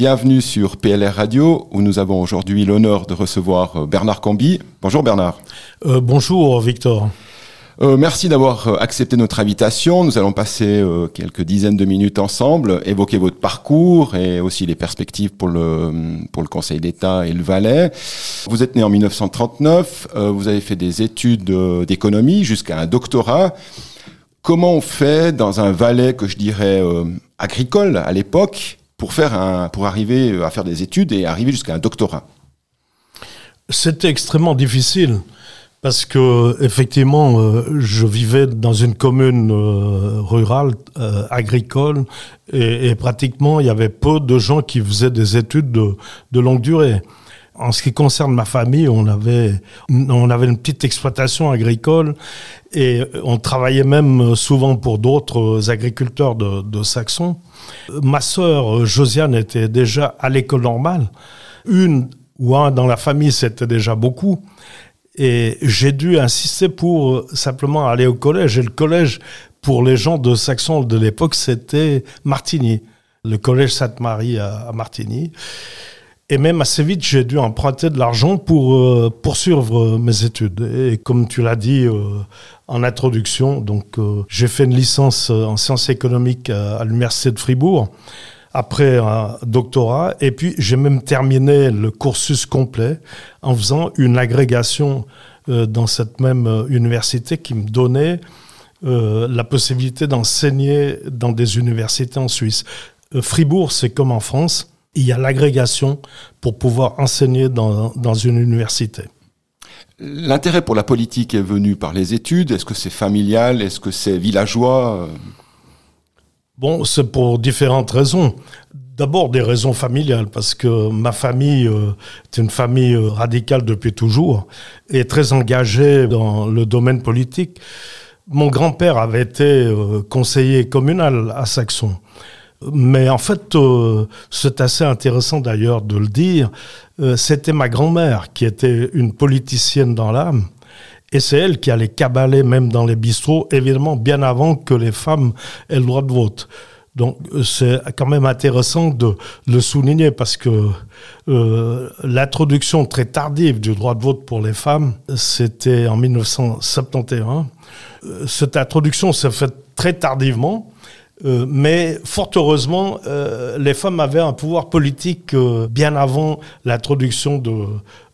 Bienvenue sur PLR Radio où nous avons aujourd'hui l'honneur de recevoir Bernard Camby. Bonjour Bernard. Euh, bonjour Victor. Euh, merci d'avoir euh, accepté notre invitation. Nous allons passer euh, quelques dizaines de minutes ensemble, évoquer votre parcours et aussi les perspectives pour le, pour le Conseil d'État et le Valais. Vous êtes né en 1939, vous avez fait des études d'économie jusqu'à un doctorat. Comment on fait dans un Valais que je dirais agricole à l'époque pour, arriver à faire des études et arriver jusqu'à un doctorat C'était extrêmement difficile. Parce que effectivement, euh, je vivais dans une commune euh, rurale, euh, agricole, et, pratiquement il y avait peu de gens qui faisaient des études de, de, longue durée. En ce qui concerne ma famille, on avait, on avait une petite exploitation agricole et on travaillait même souvent pour d'autres agriculteurs de, de Saxon. Ma sœur Josiane était déjà à l'école normale. Une ou un dans la famille, c'était déjà beaucoup. Et j'ai dû insister pour simplement aller au collège. Et le collège, pour les gens de Saxon de l'époque, c'était Martigny. Le collège Sainte-Marie à, Martigny. Et même assez vite, j'ai dû emprunter de l'argent pour euh, poursuivre euh, mes études. Et comme tu l'as dit en introduction, donc j'ai fait une licence en sciences économiques à l'université de Fribourg après un doctorat. Et puis, j'ai même terminé le cursus complet en faisant une agrégation euh, dans cette même euh, université qui me donnait euh, la possibilité d'enseigner dans des universités en Suisse. Fribourg, c'est comme en France, il y a l'agrégation pour pouvoir enseigner dans, dans une université. L'intérêt pour la politique est venu par les études. Est-ce que c'est familial? Est-ce que c'est villageois? Bon, c'est pour différentes raisons. D'abord des raisons familiales, parce que ma famille euh, est une famille euh, radicale depuis toujours et très engagée dans le domaine politique. Mon grand-père avait été euh, conseiller communal à Saxon. Mais en fait, c'est assez intéressant d'ailleurs de le dire, c'était ma grand-mère qui était une politicienne dans l'âme. Et c'est elle qui allait cabaler même dans les bistrots, évidemment bien avant que les femmes aient le droit de vote. Donc c'est quand même intéressant de le souligner parce que euh, l'introduction très tardive du droit de vote pour les femmes, c'était en 1971. Euh, cette introduction s'est faite très tardivement. Euh, mais fort heureusement, euh, les femmes avaient un pouvoir politique euh, bien avant l'introduction de,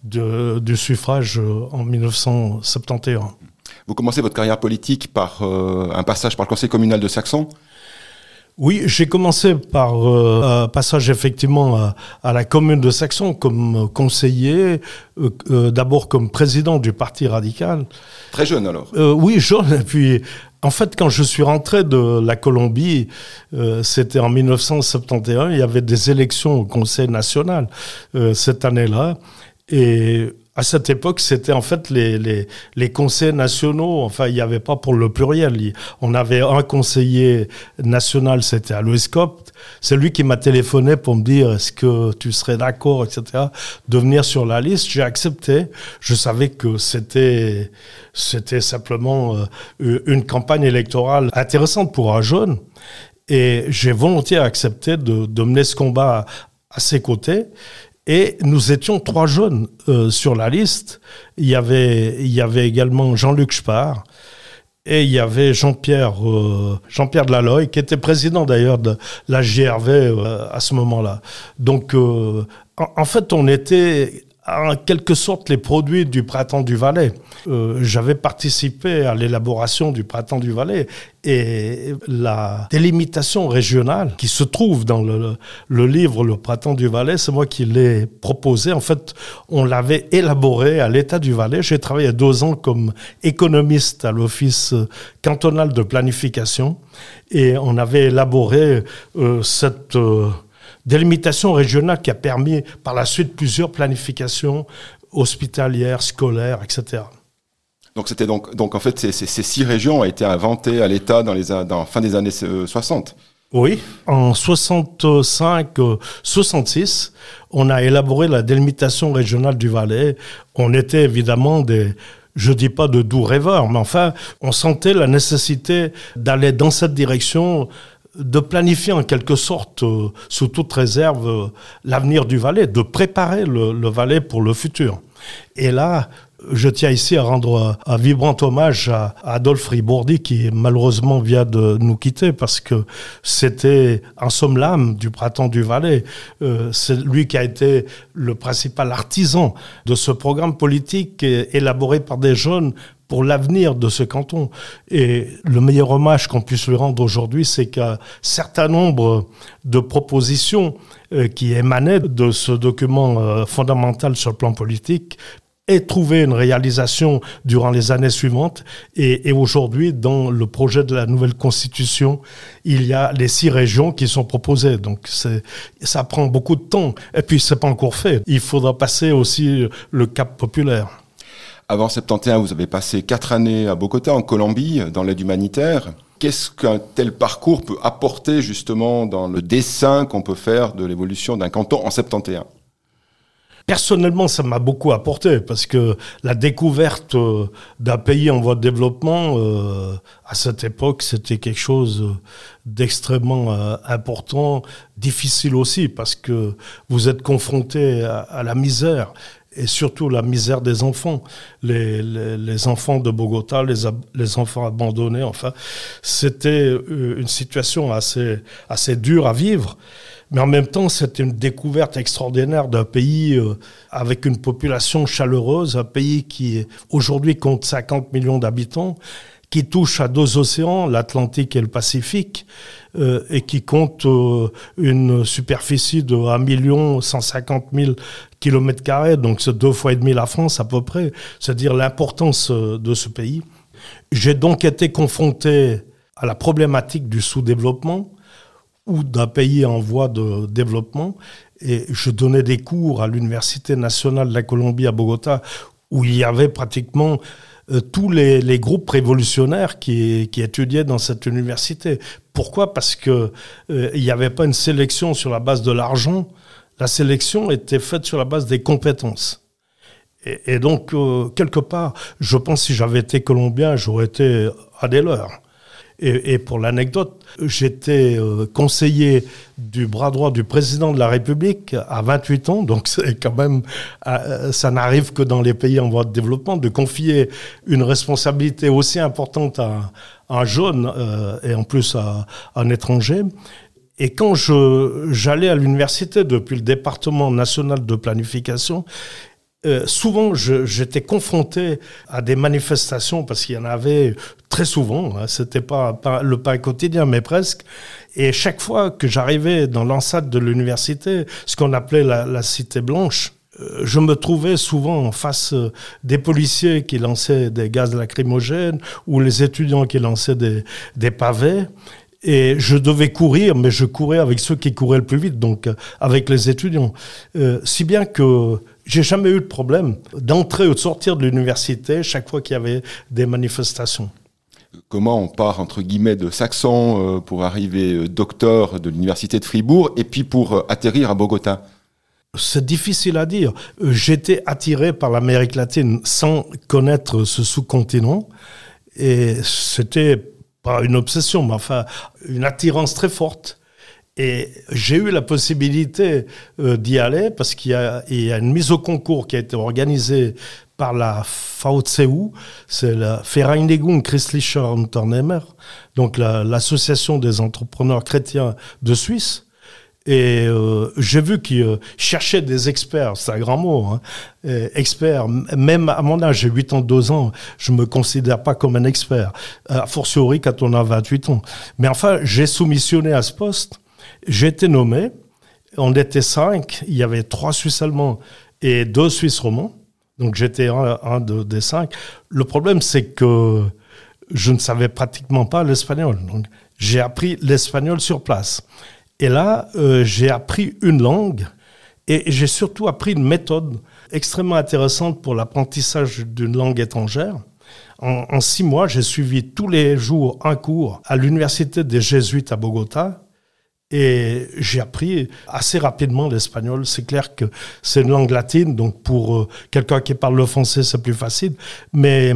de, du suffrage en 1971. Vous commencez votre carrière politique par un passage par le conseil communal de Saxon? Oui, j'ai commencé par un passage effectivement à, à, la commune de Saxon comme conseiller, d'abord comme président du Parti radical. Très jeune alors? Oui, jeune. Et puis en fait, quand je suis rentré de la Colombie, euh, c'était en 1971, il y avait des élections au Conseil national euh, cette année-là. Et à cette époque, c'était en fait les, les, les, conseils nationaux. Enfin, il n'y avait pas pour le pluriel. On avait un conseiller national, c'était à Copte. C'est lui qui m'a téléphoné pour me dire est-ce que tu serais d'accord, etc., de venir sur la liste. J'ai accepté. Je savais que c'était c'était simplement euh, une campagne électorale intéressante pour un jeune. Et j'ai volontiers accepté de, de mener ce combat à ses côtés. Et nous étions trois jeunes euh, sur la liste. Il y avait, il y avait également Jean-Luc Spar et il y avait Jean-Pierre euh, Jean-Pierre Delalloy, qui était président d'ailleurs de la GRV euh, à ce moment-là. Donc, euh, en, en, fait, on était en quelque sorte les produits du Printemps du Valais. Euh, J'avais participé à l'élaboration du Printemps du Valais et la délimitation régionale qui se trouve dans le, livre Le Printemps du Valais, c'est moi qui l'ai proposé. En fait, on l'avait élaboré à l'État du Valais. J'ai travaillé deux ans comme économiste à l'Office cantonal de planification et on avait élaboré euh, cette... Euh, délimitation régionale qui a permis par la suite plusieurs planifications hospitalières, scolaires, etc. Donc c'était donc, donc en fait ces, ces, six régions ont été inventées à l'État dans les dans fin des années 60. Euh, oui, en 65, 66, euh, on a élaboré la délimitation régionale du Valais. On était évidemment des, je dis pas de doux rêveurs, mais enfin, on sentait la nécessité d'aller dans cette direction de planifier en quelque sorte, euh, sous toute réserve, euh, l'avenir du Valais, de préparer le, le, Valais pour le futur. Et là, je tiens ici à rendre un vibrant hommage à Adolphe Ribourdi qui malheureusement vient de nous quitter parce que c'était en somme l'âme du printemps du Valais. Euh, c'est lui qui a été le principal artisan de ce programme politique élaboré par des jeunes pour l'avenir de ce canton. Et le meilleur hommage qu'on puisse lui rendre aujourd'hui, c'est qu'un certain nombre de propositions euh, qui émanaient de ce document euh, fondamental sur le plan politique aient trouvé une réalisation durant les années suivantes. Et, et aujourd'hui, dans le projet de la nouvelle constitution, il y a les six régions qui sont proposées. Donc ça prend beaucoup de temps. Et puis c'est pas encore fait. Il faudra passer aussi le cap populaire. Avant 71, vous avez passé quatre années à Bogota, en Colombie, dans l'aide humanitaire. Qu'est-ce qu'un tel parcours peut apporter justement dans le dessin qu'on peut faire de l'évolution d'un canton en 71 Personnellement, ça m'a beaucoup apporté parce que la découverte euh, d'un pays en voie de développement, euh, à cette époque, c'était quelque chose d'extrêmement euh, important, difficile aussi parce que vous êtes confronté à la misère et surtout la misère des enfants, les, enfants de Bogota, les, enfants abandonnés, enfin, c'était euh, une situation assez, dure à vivre. Mais en même temps, c'était une découverte extraordinaire d'un pays euh, avec une population chaleureuse, un pays qui aujourd'hui compte 50 millions d'habitants, qui touche à deux océans, l'Atlantique et le Pacifique, euh, et qui compte une superficie de 1 150 000 kilomètres carrés, donc c'est deux fois et demi la France à peu près, c'est-à-dire l'importance euh, de ce pays. J'ai donc été confronté à la problématique du sous-développement ou d'un pays en voie de développement, et je donnais des cours à l'Université nationale de la Colombie à Bogota, où il y avait pratiquement euh, tous les, groupes révolutionnaires qui, étudiaient dans cette université. Pourquoi? Parce que euh, il n'y avait pas une sélection sur la base de l'argent. La sélection était faite sur la base des compétences. Et, donc, euh, quelque part, je pense que si j'avais été colombien, j'aurais été à des leurs. Et, pour l'anecdote, j'étais euh, conseiller du bras droit du président de la République à 28 ans, donc c'est quand même, euh, ça n'arrive que dans les pays en voie de développement, de confier une responsabilité aussi importante à, un jeune euh, et en plus à, à un étranger. Et quand j'allais à l'université depuis le département national de planification, euh, souvent, j'étais confronté à des manifestations parce qu'il y en avait très souvent. Hein, C'était pas, pas, le pain quotidien, mais presque. Et chaque fois que j'arrivais dans l'enceinte de l'université, ce qu'on appelait la, cité blanche, euh, je me trouvais souvent en face euh, des policiers qui lançaient des gaz lacrymogènes ou les étudiants qui lançaient des pavés. Et je devais courir, mais je courais avec ceux qui couraient le plus vite, donc avec les étudiants. Euh, si bien que j'ai jamais eu de problème d'entrer ou de sortir de l'université chaque fois qu'il y avait des manifestations. Comment on part entre guillemets de Saxon euh, pour arriver euh, docteur de l'université de Fribourg et puis pour euh, atterrir à Bogota? C'est difficile à dire. J'étais attiré par l'Amérique latine sans connaître ce sous-continent et c'était pas une obsession, mais enfin une attirance très forte. Et j'ai eu la possibilité euh, d'y aller parce qu'il y, a une mise au concours qui a été organisée par la VCU, c'est la Vereinigung Christlicher Unternehmer, donc l'association des entrepreneurs chrétiens de Suisse. Et euh, j'ai vu qu'ils euh, cherchaient des experts, c'est un grand mot, hein, experts. Même à mon âge, j'ai 82 ans, je me considère pas comme un expert, a fortiori quand on a 28 ans. Mais enfin, j'ai soumissionné à ce poste j'ai été nommé. On était cinq. Il y avait trois Suisses allemands et deux Suisses romans. Donc j'étais un, des cinq. Le problème, c'est que je ne savais pratiquement pas l'espagnol. Donc j'ai appris l'espagnol sur place. Et là, euh, j'ai appris une langue et j'ai surtout appris une méthode extrêmement intéressante pour l'apprentissage d'une langue étrangère. En, en, six mois, j'ai suivi tous les jours un cours à l'université des Jésuites à Bogota et j'ai appris assez rapidement l'espagnol. C'est clair que c'est une langue latine, donc pour euh, quelqu'un qui parle le français, c'est plus facile. Mais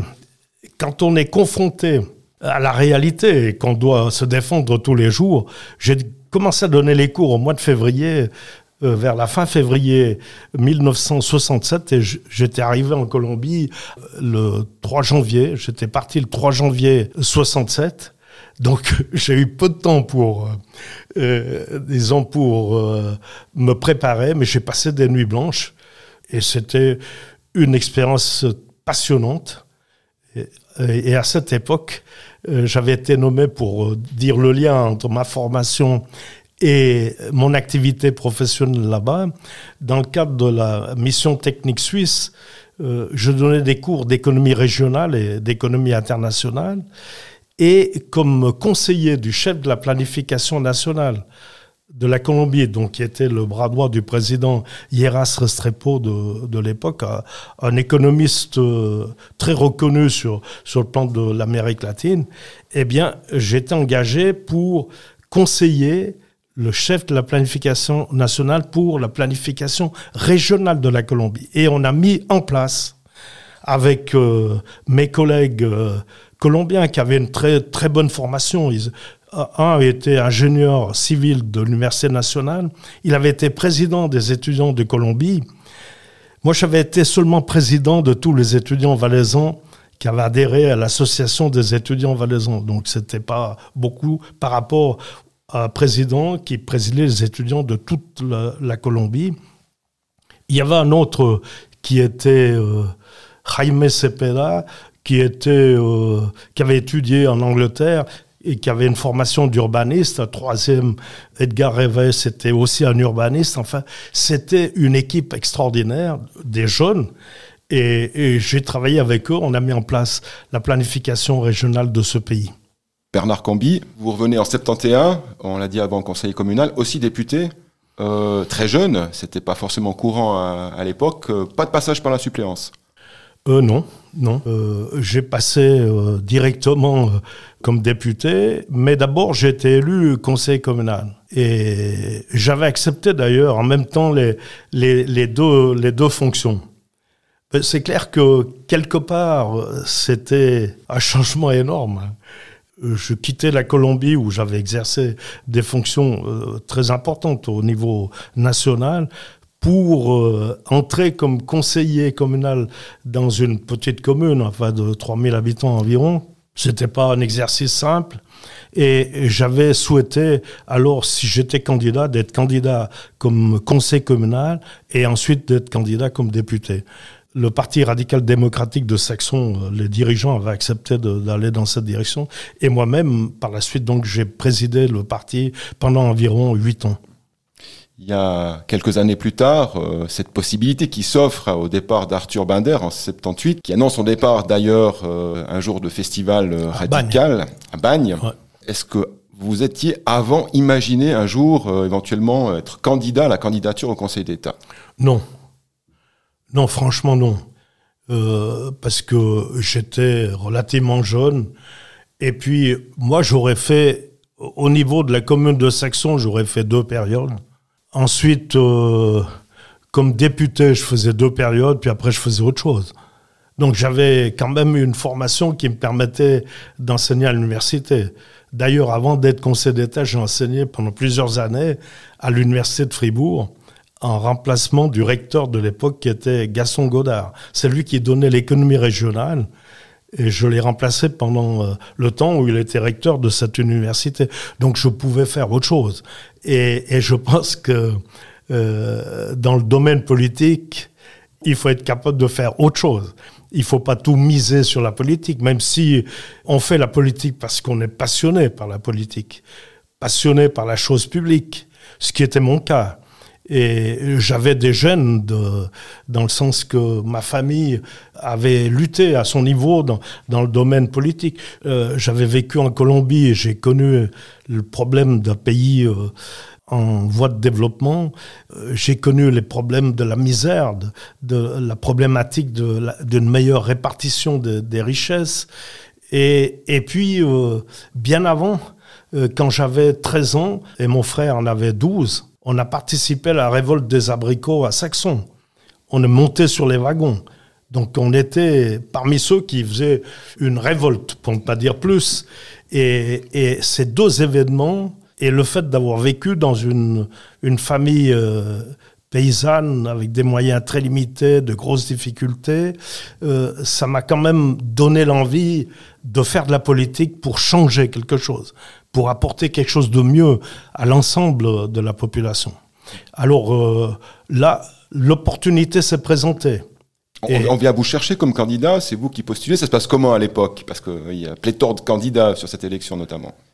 quand on est confronté à la réalité qu'on doit se défendre tous les jours. J'ai commencé à donner les cours au mois de février, euh, vers la fin février 1967, et j'étais arrivé en Colombie euh, le 3 janvier. J'étais parti le 3 janvier 67. Donc j'ai eu peu de temps pour, euh, disons, pour me préparer, mais j'ai passé des nuits blanches et c'était une expérience passionnante. Et, à cette époque, j'avais été nommé pour euh, dire le lien entre ma formation et mon activité professionnelle là-bas. Dans le cadre de la mission technique suisse, euh, je donnais des cours d'économie régionale et d'économie internationale. Et comme conseiller du chef de la planification nationale de la Colombie, donc qui était le bras droit du président Hieras Restrepo de, de l'époque, un, économiste euh, très reconnu sur, sur le plan de l'Amérique latine, eh bien, j'étais engagé pour conseiller le chef de la planification nationale pour la planification régionale de la Colombie. Et on a mis en place, avec euh, mes collègues euh, colombiens qui avaient une très, très bonne formation, un était ingénieur civil de l'Université nationale, il avait été président des étudiants de Colombie. Moi, j'avais été seulement président de tous les étudiants valaisans qui avaient adhéré à l'association des étudiants valaisans. Donc, c'était pas beaucoup par rapport à un président qui présidait les étudiants de toute la, Colombie. Il y avait un autre qui était euh, Jaime Cepeda, qui, était, euh, qui avait étudié en Angleterre et qui avait une formation d'urbaniste. Un troisième, Edgar Reves, c'était aussi un urbaniste. Enfin, c'était une équipe extraordinaire, des jeunes. Et, et j'ai travaillé avec eux. On a mis en place la planification régionale de ce pays. Bernard Cambi, vous revenez en 71, on l'a dit avant, conseiller communal, aussi député, euh, très jeune, c'était pas forcément courant à, à l'époque, euh, pas de passage par la suppléance. Euh, non, non. Euh, j'ai passé euh, directement euh, comme député, mais d'abord j'ai été élu conseiller communal. Et j'avais accepté d'ailleurs en même temps les, les, deux, les deux fonctions. C'est clair que quelque part, c'était un changement énorme. Je quittais la Colombie où j'avais exercé des fonctions très importantes au niveau national pour euh, entrer comme conseiller communal dans une petite commune, enfin de 3000 habitants environ. C'était pas un exercice simple. Et j'avais souhaité, alors, si j'étais candidat, d'être candidat comme conseiller communal et ensuite d'être candidat comme député. Le Parti radical démocratique de Saxon, euh, les dirigeants avaient accepté d'aller dans cette direction. Et moi-même, par la suite, donc, j'ai présidé le parti pendant environ huit ans. Il y a quelques années plus tard, euh, cette possibilité qui s'offre au départ d'Arthur Binder en 78, qui annonce son départ d'ailleurs euh, un jour de festival euh, radical à Bagne. Ouais. Est-ce que vous étiez avant imaginé un jour éventuellement être candidat à la candidature au Conseil d'État? Non. Non, franchement, non. Parce que j'étais relativement jeune. Et puis, moi, j'aurais fait, au niveau de la commune de Saxon, j'aurais fait deux périodes. Ensuite, euh, comme député, je faisais deux périodes, puis après, je faisais autre chose. Donc, j'avais quand même une formation qui me permettait d'enseigner à l'université. D'ailleurs, avant d'être conseiller d'État, j'ai enseigné pendant plusieurs années à l'université de Fribourg en remplacement du recteur de l'époque qui était Gaston Godard. C'est lui qui donnait l'économie régionale et je l'ai remplacé pendant euh, le temps où il était recteur de cette université. Donc je pouvais faire autre chose. Et, et je pense que euh, dans le domaine politique, il faut être capable de faire autre chose. Il faut pas tout miser sur la politique, même si on fait la politique parce qu'on est passionné par la politique, passionné par la chose publique, ce qui était mon cas. Et j'avais des gènes de, dans le sens que ma famille avait lutté à son niveau dans, dans le domaine politique. Euh, j'avais vécu en Colombie et j'ai connu le problème d'un pays euh, en voie de développement. Euh, j'ai connu les problèmes de la misère, de, de la problématique d'une meilleure répartition de, des richesses. Et, et puis, euh, bien avant, euh, quand j'avais 13 ans et mon frère en avait 12, on a participé à la révolte des abricots à Saxon. On est monté sur les wagons. Donc on était parmi ceux qui faisaient une révolte, pour ne pas dire plus. Et, ces deux événements, et le fait d'avoir vécu dans une, famille euh, paysanne avec des moyens très limités, de grosses difficultés, euh, ça m'a quand même donné l'envie de faire de la politique pour changer quelque chose, pour apporter quelque chose de mieux à l'ensemble de la population. Alors euh, là, l'opportunité s'est présentée. On, vient vous chercher comme candidat, c'est vous qui postulez. Ça se passe comment à l'époque Parce qu'il y a pléthore de candidats sur cette élection notamment.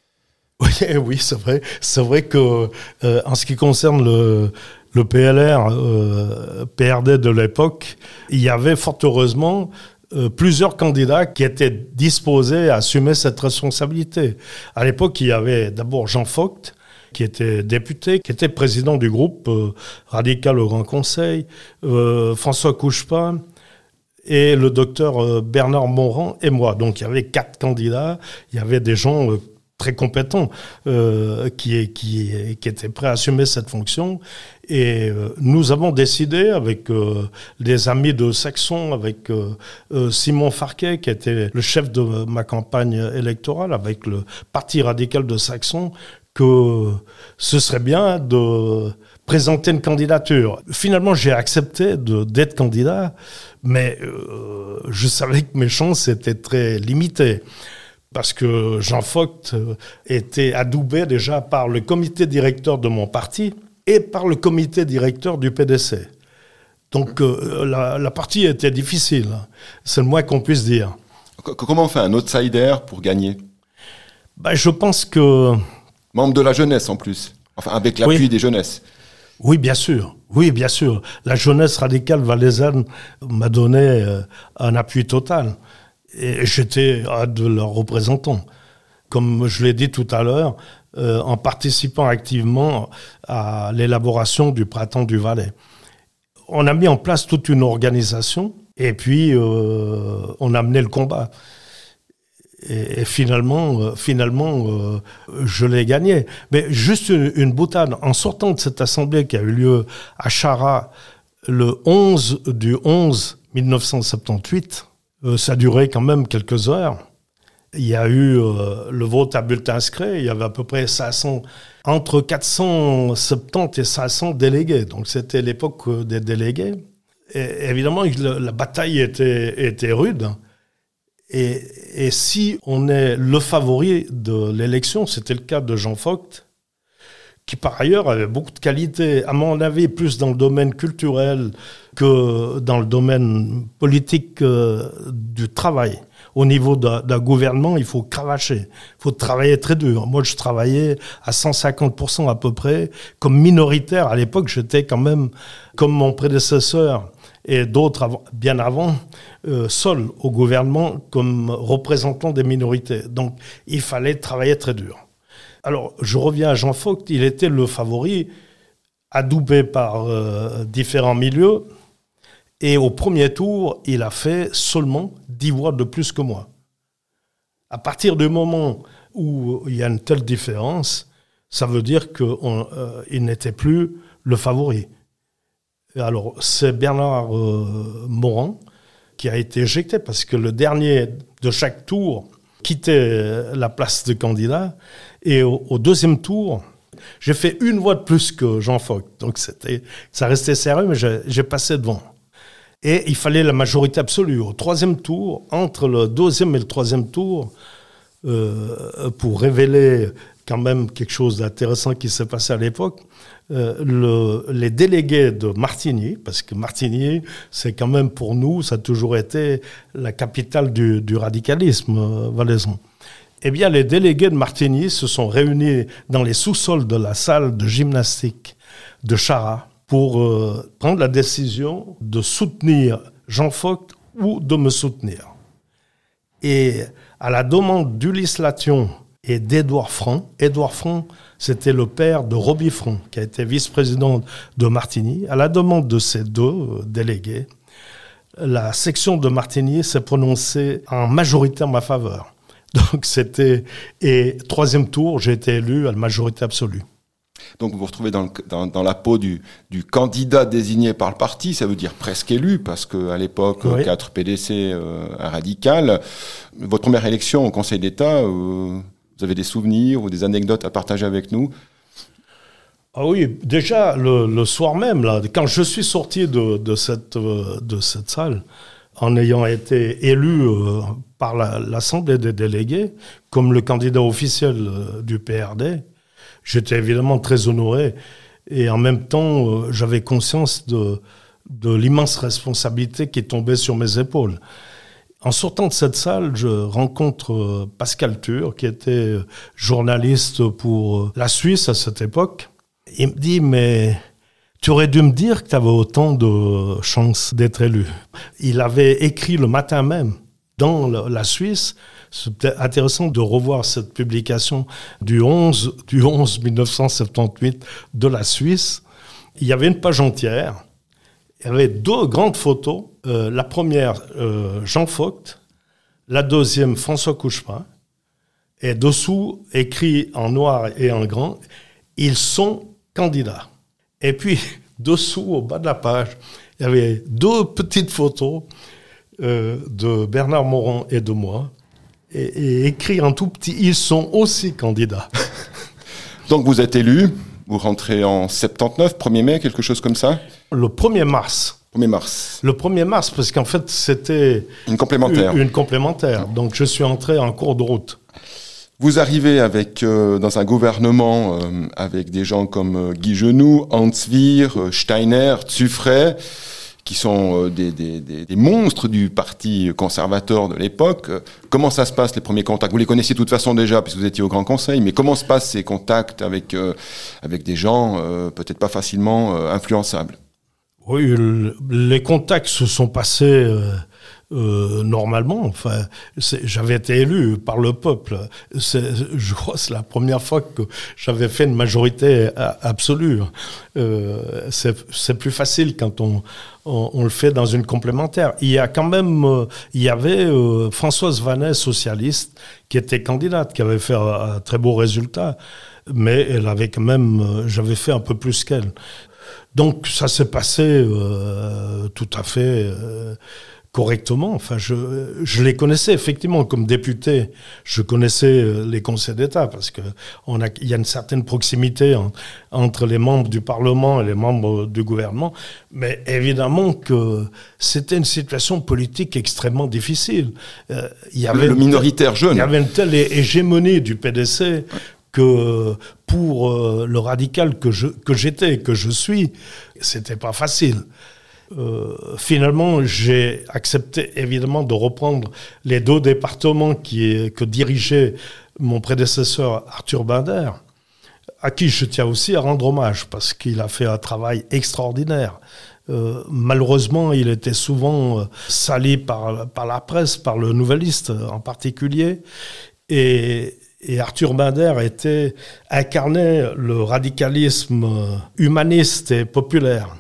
Oui, oui c'est vrai. C'est vrai que euh, en ce qui concerne le, le PLR, euh, PRD de l'époque, il y avait fort heureusement euh, plusieurs candidats qui étaient disposés à assumer cette responsabilité. À l'époque, il y avait d'abord Jean Focht, qui était député, qui était président du groupe radical au Grand Conseil, François Couchepin, et le docteur euh, Bernard Morand et moi. Donc il y avait quatre candidats, il y avait des gens euh, très compétents euh, qui, étaient prêts à assumer cette fonction. Et nous avons décidé, avec des amis de Saxon, avec Simon Farquet, qui était le chef de ma campagne électorale, avec le Parti radical de Saxon, que ce serait bien de présenter une candidature. Finalement, j'ai accepté d'être candidat mais euh, je savais que mes chances étaient très limitées. Parce que Jean Focht euh, était adoubé déjà par le comité directeur de mon parti et par le comité directeur du PDC. Donc euh, la, partie était difficile, c'est le moins qu'on puisse dire. Comment on fait un outsider pour gagner? Ben, Je pense que... Membre de la jeunesse en plus, enfin avec l'appui des jeunesses. Oui, bien sûr. Oui, bien sûr. La jeunesse radicale valaisanne m'a donné euh, un appui total. Et j'étais un de leurs représentants. Comme je l'ai dit tout à l'heure, euh, en participant activement à l'élaboration du printemps du Valais. On a mis en place toute une organisation et puis euh, on a mené le combat. Et, finalement, euh, finalement je l'ai gagné. Mais juste une, boutade, en sortant de cette assemblée qui a eu lieu à Chara le 11 du 11 1978, euh, ça a duré quand même quelques heures. Il y a eu le vote à bulletin inscrit, il y avait à peu près 500, entre 470 et 500 délégués. Donc c'était l'époque des délégués. Évidemment, la bataille était, était rude. Et, si on est le favori de l'élection, c'était le cas de Jean Focht, qui par ailleurs avait beaucoup de qualités, à mon avis, plus dans le domaine culturel que dans le domaine politique euh, du travail. Au niveau d'un gouvernement, il faut cravacher, il faut travailler très dur. Moi, je travaillais à 150% à peu près. Comme minoritaire, à l'époque, j'étais quand même, comme mon prédécesseur, et d'autres bien avant, euh, seuls au gouvernement comme représentants des minorités. Donc il fallait travailler très dur. Alors je reviens à Jean Focht, il était le favori, adoubé par euh, différents milieux, et au premier tour, il a fait seulement 10 voix de plus que moi. À partir du moment où il y a une telle différence, ça veut dire qu'il euh, n'était plus le favori. Alors, c'est Bernard euh, Morand qui a été éjecté parce que le dernier de chaque tour quittait la place de candidat. Et au, deuxième tour, j'ai fait une voix de plus que Jean Fock. Donc, ça restait sérieux, mais j'ai passé devant. Et il fallait la majorité absolue. Au troisième tour, entre le deuxième et le troisième tour, euh, pour révéler quand même quelque chose d'intéressant qui s'est passé à l'époque, euh, les délégués de Martigny, parce que Martigny, c'est quand même pour nous, ça a toujours été la capitale du, radicalisme euh, valaisan. Eh bien, les délégués de Martigny se sont réunis dans les sous-sols de la salle de gymnastique de Chara pour euh, prendre la décision de soutenir Jean Focht ou de me soutenir. Et à la demande d'Ulysse Lation et d'Édouard Franc, Édouard Franc, c'était le père de Roby Front, qui a été vice-président de Martigny. À la demande de ces deux euh, délégués, la section de Martigny s'est prononcée en majorité en ma faveur. Donc c'était et troisième tour, j'ai été élu à la majorité absolue. Donc vous vous retrouvez dans, dans, la peau du, du, candidat désigné par le parti, ça veut dire presque élu, parce qu'à l'époque, 4 PDC, un radical. Votre première élection au Conseil d'État, vous avez des souvenirs ou des anecdotes à partager avec nous? Ah oui, déjà le, soir même, là, quand je suis sorti de, de, cette, euh, de cette salle, en ayant été élu euh, par l'Assemblée des délégués comme le candidat officiel euh, du PRD, j'étais évidemment très honoré et en même temps j'avais conscience de, l'immense responsabilité qui tombait sur mes épaules. En sortant de cette salle, je rencontre Pascal Tur, qui était journaliste pour la Suisse à cette époque il me dit, mais tu aurais dû me dire que tu avais autant de chances d'être élu. Il avait écrit le matin même dans la Suisse. C'était intéressant de revoir cette publication du 11, du 11 1978 de la Suisse. Il y avait une page entière. Il y avait deux grandes photos. Euh, la première, euh, Jean Focht. La deuxième, François Couchepin. Et dessous, écrit en noir et en grand, ils sont candidat. Et puis, dessous, au bas de la page, il y avait deux petites photos euh, de Bernard Morin et de moi, et, écrit en tout petit, ils sont aussi candidats. Donc vous êtes élu, vous rentrez en 79, 1er mai, quelque chose comme ça? Le 1er mars. 1er mars. Le 1er mars, parce qu'en fait, c'était... Une complémentaire. une complémentaire. Donc je suis entré en cours de route. Vous arrivez avec euh, dans un gouvernement euh, avec des gens comme euh, Guy Genoux, Hans Steiner, Zuffray, qui sont des, des, des, monstres du parti conservateur de l'époque. Comment ça se passe les premiers contacts? Vous les connaissiez de toute façon déjà puisque vous étiez au Grand Conseil, mais comment se passent ces contacts avec avec des gens peut-être pas facilement influençables? Oui, les contacts se sont passés euh, normalement. Enfin, j'avais été élu par le peuple. Je crois que c'est la première fois que j'avais fait une majorité absolue. Euh, c'est plus facile quand on, le fait dans une complémentaire. Il y a quand même, euh, il y avait Françoise Vanet, socialiste, qui était candidate, qui avait fait un, très beau résultat, mais elle avait quand même, j'avais fait un peu plus qu'elle. Donc ça s'est passé tout à fait correctement. Enfin, je, je les connaissais effectivement comme député. Je connaissais euh, les conseils d'État parce que on a, il y a une certaine proximité entre les membres du Parlement et les membres du gouvernement. Mais évidemment que c'était une situation politique extrêmement difficile. Euh, il y avait le minoritaire jeune. Il y avait une telle hégémonie du PDC que pour euh, le radical que je que j'étais, que je suis, c'était pas facile. Euh, finalement, j'ai accepté évidemment de reprendre les deux départements qui, que dirigeait mon prédécesseur Arthur Binder, à qui je tiens aussi à rendre hommage parce qu'il a fait un travail extraordinaire. Euh, malheureusement, il était souvent euh, sali par, par la presse, par le Nouvelliste en particulier. Et, et Arthur Binder était incarné le radicalisme humaniste et populaire.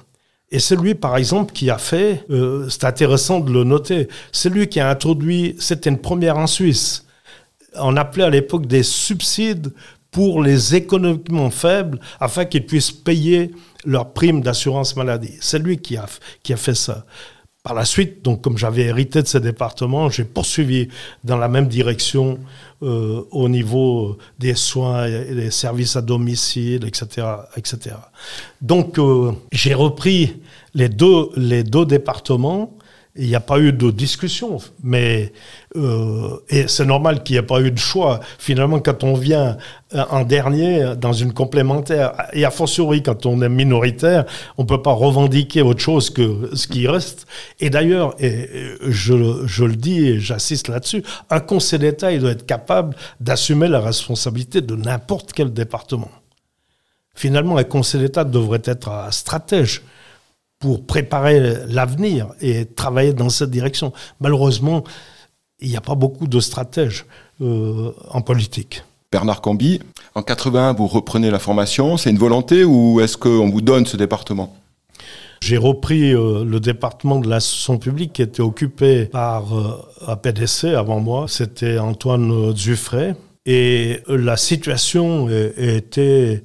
Et c'est lui, par exemple, qui a fait, euh, c'est intéressant de le noter, c'est lui qui a introduit, c'était une première en Suisse, on appelait à l'époque des subsides pour les économiquement faibles afin qu'ils puissent payer leur prime d'assurance maladie. C'est lui qui a, qui a fait ça. Par la suite, donc comme j'avais hérité de ces départements, j'ai poursuivi dans la même direction euh, au niveau des soins et des services à domicile, etc., etc. Donc euh, j'ai repris les deux les deux départements il n'y a pas eu de discussion, mais euh, et c'est normal qu'il n'y ait pas eu de choix. Finalement, quand on vient euh, en dernier dans une complémentaire, et a fortiori quand on est minoritaire, on ne peut pas revendiquer autre chose que ce qui reste. Et d'ailleurs, et je, je le dis et j'assiste là-dessus, un conseil d'État, il doit être capable d'assumer la responsabilité de n'importe quel département. Finalement, un conseil d'État devrait être un stratège pour préparer l'avenir et travailler dans cette direction. Malheureusement, il n'y a pas beaucoup de stratèges euh, en politique. Bernard Camby, en 81, vous reprenez la formation. C'est une volonté ou est-ce qu'on vous donne ce département? J'ai repris euh, le département de l'instruction publique qui était occupé par euh, un PDC avant moi, c'était Antoine Zuffray. Et la situation était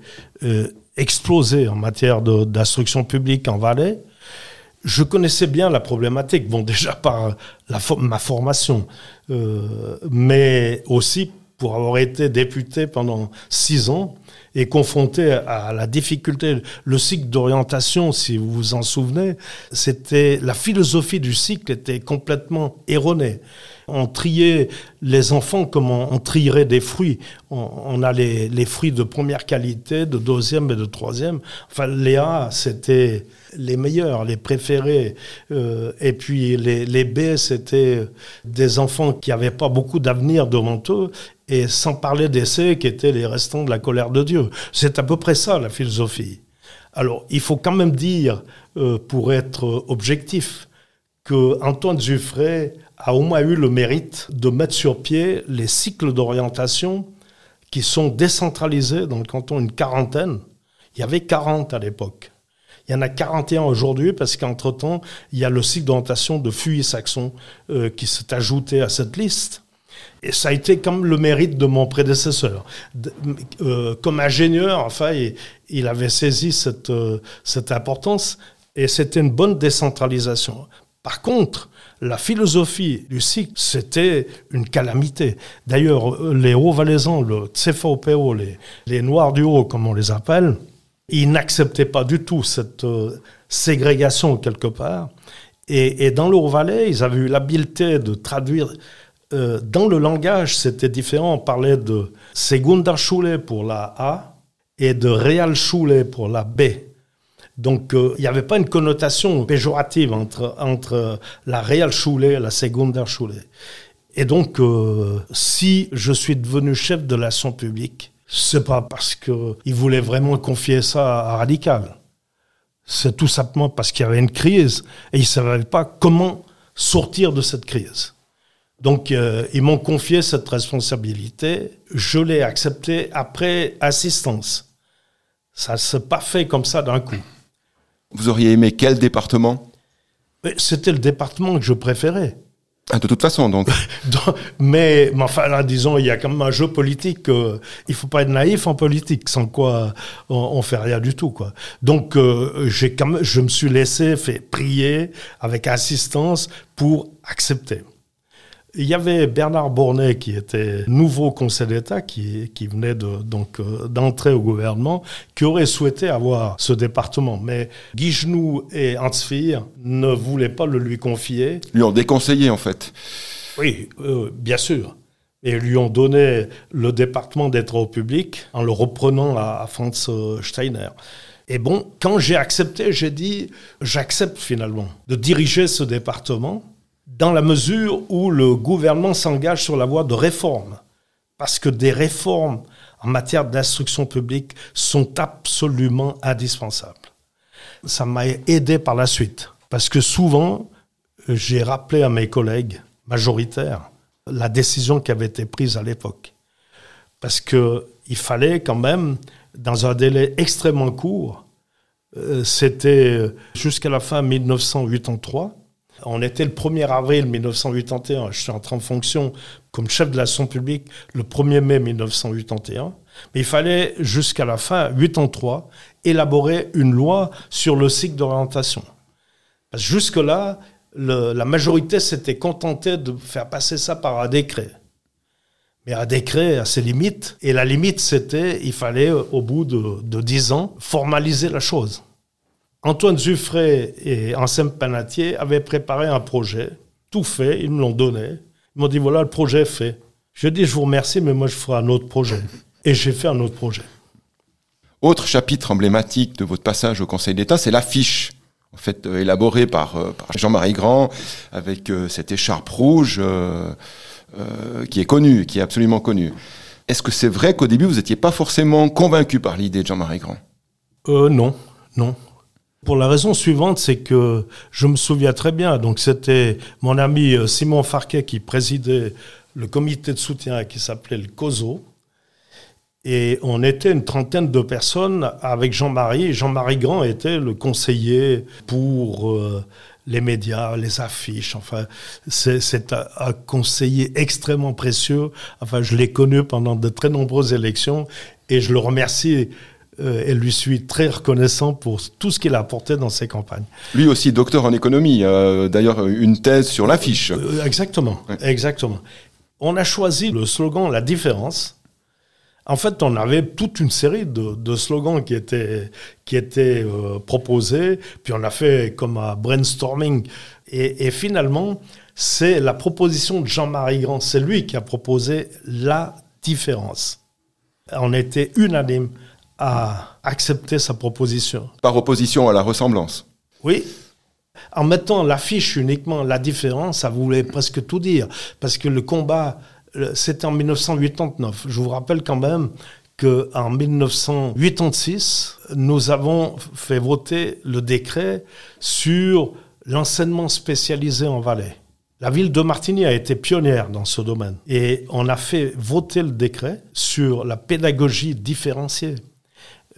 explosé en matière d'instruction publique en Valais. Je connaissais bien la problématique, bon déjà par ma formation, euh, mais aussi pour avoir été député pendant six ans et confronté à la difficulté. Le cycle d'orientation, si vous vous en souvenez, c'était la philosophie du cycle était complètement erronée. On triait les enfants comme on, trierait des fruits. On, a les, les, fruits de première qualité, de deuxième et de troisième. Enfin, les A, c'était les meilleurs, les préférés. Euh, et puis les, les B, c'était des enfants qui n'avaient pas beaucoup d'avenir devant eux et sans parler d'essais qui étaient les restants de la colère de Dieu. C'est à peu près ça la philosophie. Alors, il faut quand même dire, euh, pour être objectif, que Antoine a au moins eu le mérite de mettre sur pied les cycles d'orientation qui sont décentralisés dans le canton, une quarantaine. Il y avait 40 à l'époque. Il y en a 41 aujourd'hui parce qu'entre-temps, il y a le cycle d'orientation de Fuy-Saxon euh, qui s'est ajouté à cette liste. Et ça a été comme le mérite de mon prédécesseur. Euh, comme ingénieur, enfin, il, avait saisi cette, euh, cette importance et c'était une bonne décentralisation. Par contre, la philosophie du cycle, c'était une calamité. D'ailleurs, les Hauts-Valaisans, le CFOPO, les, les Noirs du Haut, comme on les appelle, ils n'acceptaient pas du tout cette euh, ségrégation quelque part. Et, et dans le Haut-Valais, ils avaient eu l'habileté de traduire euh, dans le langage, c'était différent. On parlait de Segundarschule pour la A et de Realschule pour la B. Donc, euh, il n'y avait pas une connotation péjorative entre, entre la Realschule et la Segundarschule. Et donc, euh, si je suis devenu chef de l'action publique, c'est pas parce qu'il voulait vraiment confier ça à Radical. C'est tout simplement parce qu'il y avait une crise et il ne savait pas comment sortir de cette crise. Donc, euh, ils m'ont confié cette responsabilité. Je l'ai acceptée après assistance. Ça ne s'est pas fait comme ça d'un coup. Vous auriez aimé quel département? C'était le département que je préférais. Ah, de toute façon, donc. mais, enfin, là, disons, il y a quand même un jeu politique. Euh, il faut pas être naïf en politique, sans quoi on, ne fait rien du tout, quoi. Donc, euh, j'ai quand même, je me suis laissé fait prier avec assistance pour accepter. Il y avait Bernard Bornet qui était nouveau conseil d'État, qui, qui venait de, donc euh, d'entrer au gouvernement, qui aurait souhaité avoir ce département. Mais Guy Genoux et Hans ne voulaient pas le lui confier. Lui ont déconseillé en fait. Oui, euh, bien sûr. Et lui ont donné le département des travaux publics en le reprenant à, à Franz euh, Steiner. Et bon, quand j'ai accepté, j'ai dit, j'accepte finalement de diriger ce département dans la mesure où le gouvernement s'engage sur la voie de réforme. Parce que des réformes en matière d'instruction publique sont absolument indispensables. Ça m'a aidé par la suite. Parce que souvent, j'ai rappelé à mes collègues majoritaires la décision qui avait été prise à l'époque. Parce qu'il fallait quand même, dans un délai extrêmement court, euh, c'était jusqu'à la fin 1983, on était le 1er avril 1981. Je suis entré en fonction comme chef de l'action publique le 1er mai 1981. Mais il fallait, jusqu'à la fin 83, élaborer une loi sur le cycle d'orientation. Parce que jusque-là, la majorité s'était contentée de faire passer ça par un décret. Mais un décret a ses limites. Et la limite, c'était, il fallait, au bout de, de 10 ans, formaliser la chose. Antoine Zuffray et Anselme Panatier avaient préparé un projet, tout fait, ils me l'ont donné. Ils m'ont dit voilà, le projet est fait. Je dis je vous remercie, mais moi je ferai un autre projet. Et j'ai fait un autre projet. Autre chapitre emblématique de votre passage au Conseil d'État, c'est l'affiche, en fait euh, élaborée par, euh, Jean-Marie Grand, avec euh, cette écharpe rouge qui est connue, qui est absolument connue. Est-ce que c'est vrai qu'au début vous n'étiez pas forcément convaincu par l'idée de Jean-Marie Grand? Non, non. Pour la raison suivante, c'est que je me souviens très bien, donc c'était mon ami euh, Simon Farquet qui présidait le comité de soutien qui s'appelait le COSO. Et on était une trentaine de personnes avec Jean-Marie. Jean-Marie Grand était le conseiller pour euh, les médias, les affiches. Enfin, c'est un, un, conseiller extrêmement précieux. Enfin, je l'ai connu pendant de très nombreuses élections et je le remercie euh, et lui suis très reconnaissant pour tout ce qu'il a apporté dans ses campagnes. Lui aussi docteur en économie, d'ailleurs une thèse sur l'affiche. exactement, exactement. On a choisi le slogan La différence en fait, on avait toute une série de, slogans qui étaient, qui étaient euh, proposés, puis on a fait comme un brainstorming. Et, finalement, c'est la proposition de Jean-Marie Grand, c'est lui qui a proposé la différence. On était unanime à accepter sa proposition. Par opposition à la ressemblance Oui, en mettant l'affiche uniquement la différence, ça voulait presque tout dire. Parce que le combat c'était en 1989. Je vous rappelle quand même qu'en 1986, nous avons fait voter le décret sur l'enseignement spécialisé en Valais. La ville de Martigny a été pionnière dans ce domaine et on a fait voter le décret sur la pédagogie différenciée.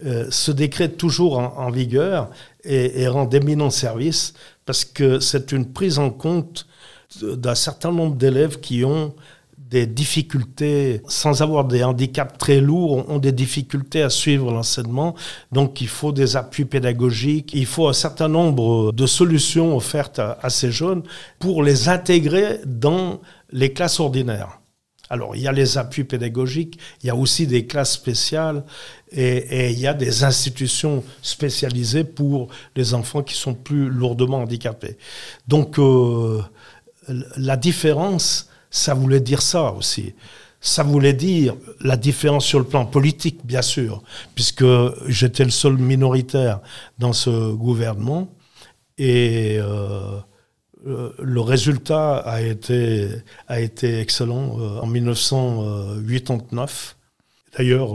Euh, ce décret toujours en, vigueur et, et rend d'éminents services parce que c'est une prise en compte d'un certain nombre d'élèves qui ont des difficultés, sans avoir des handicaps très lourds, ont des difficultés à suivre l'enseignement. Donc il faut des appuis pédagogiques, il faut un certain nombre de solutions offertes à, ces jeunes pour les intégrer dans les classes ordinaires. Alors, il y a les appuis pédagogiques, il y a aussi des classes spéciales et, il y a des institutions spécialisées pour les enfants qui sont plus lourdement handicapés. Donc, euh, la différence, ça voulait dire ça aussi. Ça voulait dire la différence sur le plan politique, bien sûr, puisque j'étais le seul minoritaire dans ce gouvernement. Et euh, le résultat a été, excellent euh, en 1989. D'ailleurs,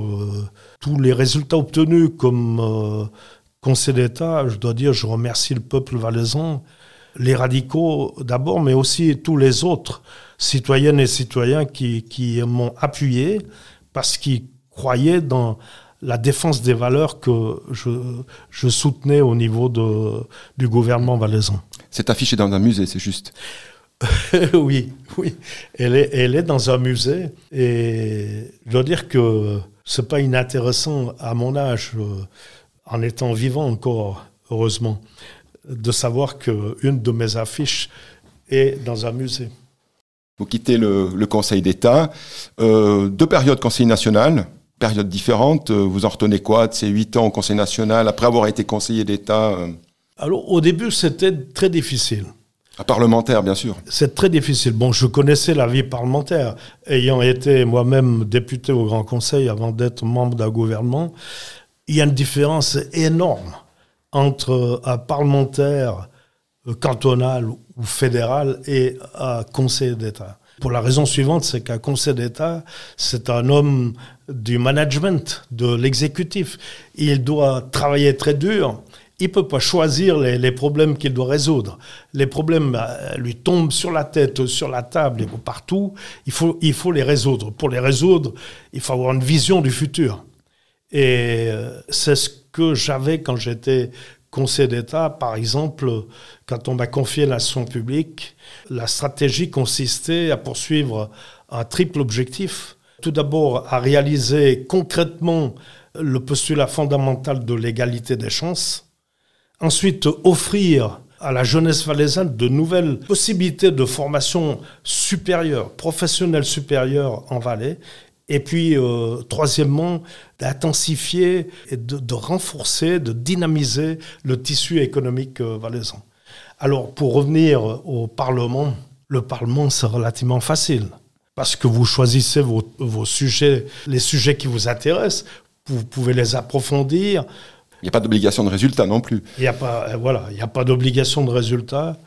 tous les résultats obtenus comme Conseil d'État, je dois dire, je remercie le peuple valaisan les radicaux d'abord, mais aussi tous les autres citoyennes et citoyens qui, m'ont appuyé parce qu'ils croyaient dans la défense des valeurs que je, soutenais au niveau du gouvernement valaisan. C'est affiché dans un musée, c'est juste Oui, oui. Elle est, elle est dans un musée et je dois dire que c'est pas inintéressant à mon âge, euh, en étant vivant encore, heureusement de savoir qu'une de mes affiches est dans un musée. Vous quittez le, Conseil d'État. Euh, deux périodes Conseil national, périodes différentes. Euh, vous en retenez quoi de ces huit ans au Conseil national après avoir été conseiller d'État Alors, au début, c'était très difficile. Un parlementaire, bien sûr. C'est très difficile. Bon, je connaissais la vie parlementaire, ayant été moi-même député au Grand Conseil avant d'être membre d'un gouvernement. Il y a une différence énorme entre un parlementaire euh, cantonal ou fédéral et un conseil d'État. Pour la raison suivante, c'est qu'un conseil d'État, c'est un homme du management, de l'exécutif. Il doit travailler très dur. Il ne peut pas choisir les, problèmes qu'il doit résoudre. Les problèmes euh, lui tombent sur la tête, sur la table et partout. Il faut, les résoudre. Pour les résoudre, il faut avoir une vision du futur. Et euh, c'est ce que j'avais quand j'étais conseiller d'État. Par exemple, quand on m'a confié l'action publique, la stratégie consistait à poursuivre un triple objectif. Tout d'abord, à réaliser concrètement le postulat fondamental de l'égalité des chances. Ensuite, offrir à la jeunesse valaisanne de nouvelles possibilités de formation supérieure, professionnelle supérieure en Valais. Et puis, euh, troisièmement, d'intensifier et de, renforcer, de dynamiser le tissu économique euh, valaisan. Alors, pour revenir au Parlement, le Parlement, c'est relativement facile. Parce que vous choisissez vos, vos, sujets, les sujets qui vous intéressent, vous pouvez les approfondir. Il n'y a pas d'obligation de résultat non plus. Il n'y a pas, voilà, il n'y a pas d'obligation de résultat.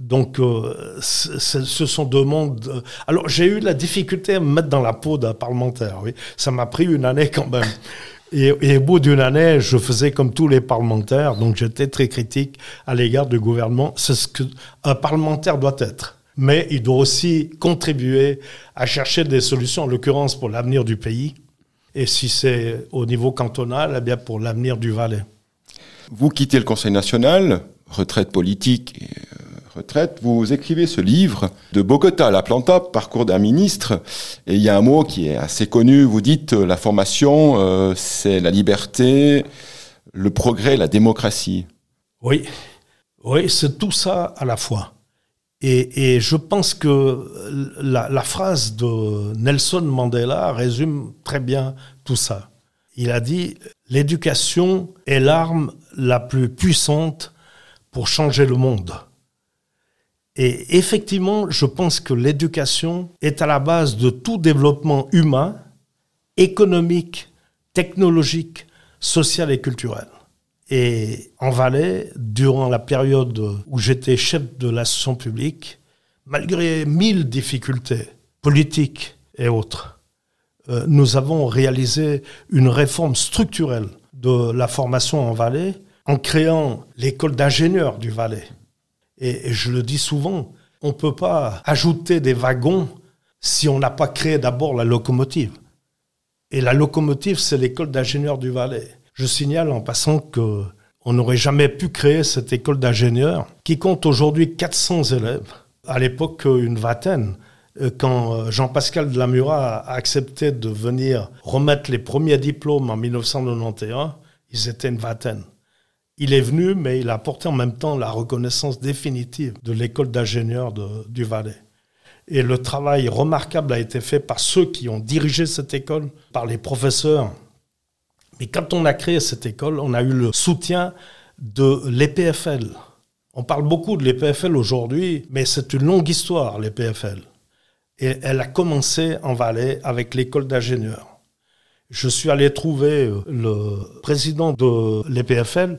Donc, euh, ce sont deux mondes. Euh, alors, j'ai eu la difficulté à me mettre dans la peau d'un parlementaire. Oui, ça m'a pris une année quand même. Et, au bout d'une année, je faisais comme tous les parlementaires, donc j'étais très critique à l'égard du gouvernement. C'est ce qu'un parlementaire doit être. Mais il doit aussi contribuer à chercher des solutions, en l'occurrence pour l'avenir du pays. Et si c'est au niveau cantonal, eh bien pour l'avenir du Valais. Vous quittez le Conseil national, retraite politique, retraite, vous écrivez ce livre de Bogota à la Planta, parcours d'un ministre, et il y a un mot qui est assez connu, vous dites la formation, euh, c'est la liberté, le progrès, la démocratie. Oui, oui, c'est tout ça à la fois. Et, je pense que la, phrase de Nelson Mandela résume très bien tout ça. Il a dit, l'éducation est l'arme la plus puissante pour changer le monde. Et effectivement, je pense que l'éducation est à la base de tout développement humain, économique, technologique, social et culturel. Et en Valais, durant la période où j'étais chef de l'association publique, malgré mille difficultés politiques et autres, euh, nous avons réalisé une réforme structurelle de la formation en Valais en créant l'école d'ingénieurs du Valais. Et, je le dis souvent, on ne peut pas ajouter des wagons si on n'a pas créé d'abord la locomotive. Et la locomotive, c'est l'école d'ingénieurs du Valais. Je signale en passant que on n'aurait jamais pu créer cette école d'ingénieurs qui compte aujourd'hui 400 élèves. À l'époque, une vingtaine. Euh, quand euh, Jean-Pascal de la Murat a accepté de venir remettre les premiers diplômes en 1991, ils étaient une vingtaine. Il est venu, mais il a apporté en même temps la reconnaissance définitive de l'école d'ingénieurs du Valais. Et le travail remarquable a été fait par ceux qui ont dirigé cette école, par les professeurs. Mais quand on a créé cette école, on a eu le soutien de l'EPFL. On parle beaucoup de l'EPFL aujourd'hui, mais c'est une longue histoire, l'EPFL. Et elle a commencé en Valais avec l'école d'ingénieurs. Je suis allé trouver le président de l'EPFL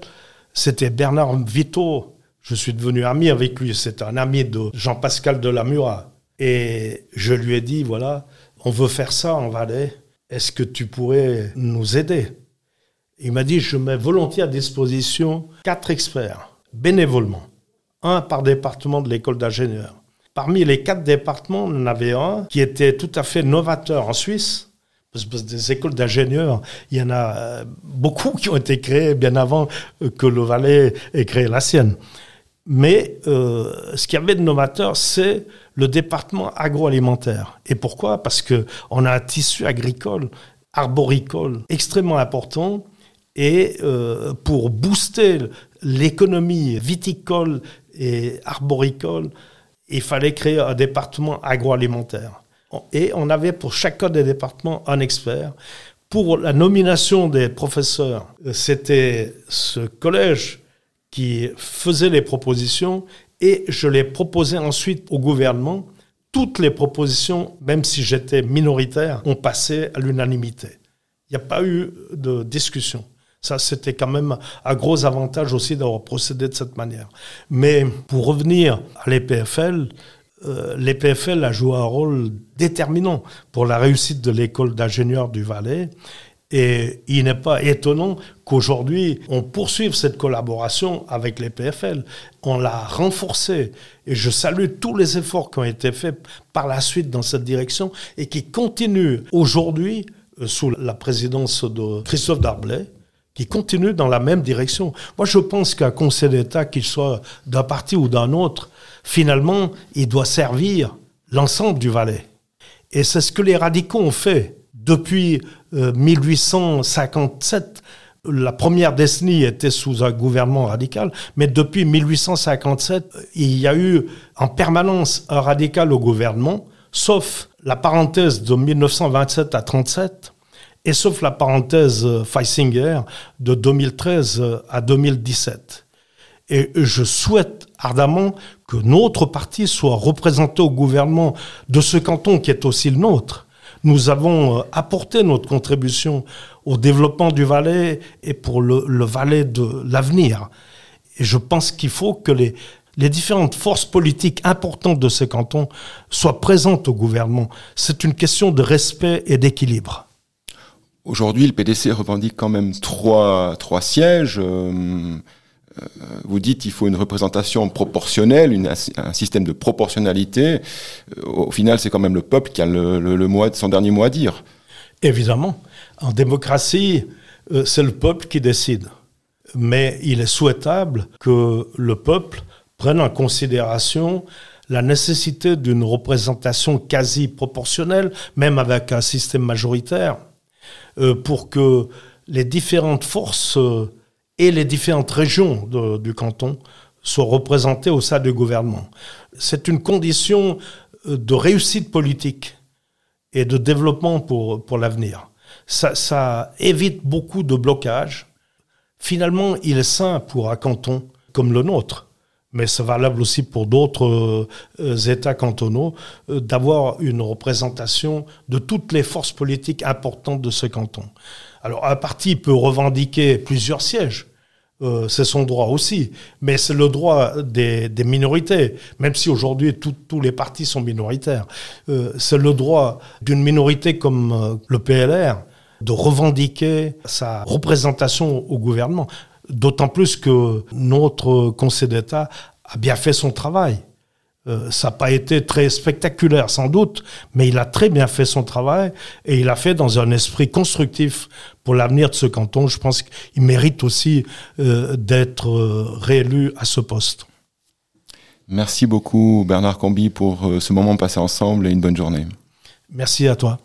c'était Bernard Vito. Je suis devenu ami avec lui. C'est un ami de Jean-Pascal Delamura. Et je lui ai dit, voilà, on veut faire ça en Valais. Est-ce que tu pourrais nous aider? Il m'a dit, je mets volontiers à disposition quatre experts, bénévolement, un par département de l'école d'ingénieurs. Parmi les quatre départements, on en avait un qui était tout à fait novateur en Suisse, des écoles d'ingénieurs, il y en a euh, beaucoup qui ont été créées bien avant que le Valais ait créé la sienne. Mais euh, ce qu'il y avait de novateur, c'est le département agroalimentaire. Et pourquoi? Parce qu'on a un tissu agricole, arboricole, extrêmement important. Et pour booster l'économie viticole et arboricole, il fallait créer un département agroalimentaire et on avait pour chacun des départements un expert. Pour la nomination des professeurs, c'était ce collège qui faisait les propositions et je les proposais ensuite au gouvernement. Toutes les propositions, même si j'étais minoritaire, ont passé à l'unanimité. Il n'y a pas eu de discussion. Ça, c'était quand même un gros avantage aussi d'avoir procédé de cette manière. Mais pour revenir à l'EPFL, euh, l'EPFL a joué un rôle déterminant pour la réussite de l'école d'ingénieurs du Valais. Et il n'est pas étonnant qu'aujourd'hui, on poursuive cette collaboration avec l'EPFL. On l'a renforcée. Et je salue tous les efforts qui ont été faits par la suite dans cette direction et qui continuent aujourd'hui euh, sous la présidence de Christophe Darblay qui continuent dans la même direction. Moi, je pense qu'un conseil d'État, qu'il soit d'un parti ou d'un autre, finalement, il doit servir l'ensemble du Valais. Et c'est ce que les radicaux ont fait depuis 1857. Euh, la première décennie était sous un gouvernement radical, mais depuis 1857, il y a eu en permanence un radical au gouvernement, sauf la parenthèse de 1927 à 37, et sauf la parenthèse euh, Feisinger de 2013 euh, à 2017. Et je souhaite ardemment que notre parti soit représenté au gouvernement de ce canton qui est aussi le nôtre. Nous avons euh, apporté notre contribution au développement du Valais et pour le, Valais de l'avenir. Et je pense qu'il faut que les, les différentes forces politiques importantes de ce canton soient présentes au gouvernement. C'est une question de respect et d'équilibre. Aujourd'hui, le PDC revendique quand même trois, sièges. Euh, euh, vous dites qu'il faut une représentation proportionnelle, un système de proportionnalité. Euh, au final, c'est quand même le peuple qui a le, son dernier mot à dire. Évidemment. En démocratie, c'est le peuple qui décide. Mais il est souhaitable que le peuple prenne en considération la nécessité d'une représentation quasi proportionnelle, même avec un système majoritaire, pour que les différentes forces euh, et les différentes régions du canton soient représentées au sein du gouvernement. C'est une condition euh, de réussite politique et de développement pour, pour l'avenir. Ça, ça évite beaucoup de blocages. Finalement, il est sain pour un canton comme le nôtre mais c'est valable aussi pour d'autres euh, États cantonaux, euh, d'avoir une représentation de toutes les forces politiques importantes de ce canton. Alors un parti peut revendiquer plusieurs sièges, euh, c'est son droit aussi, mais c'est le droit des, minorités, même si aujourd'hui tous les partis sont minoritaires. c'est le droit d'une minorité comme le PLR de revendiquer sa représentation au gouvernement. D'autant plus que notre Conseil d'État a bien fait son travail. Euh, ça n'a pas été très spectaculaire sans doute, mais il a très bien fait son travail et il a fait dans un esprit constructif pour l'avenir de ce canton. Je pense qu'il mérite aussi euh, d'être euh, réélu à ce poste. Merci beaucoup Bernard Combi pour ce moment passé ensemble et une bonne journée. Merci à toi.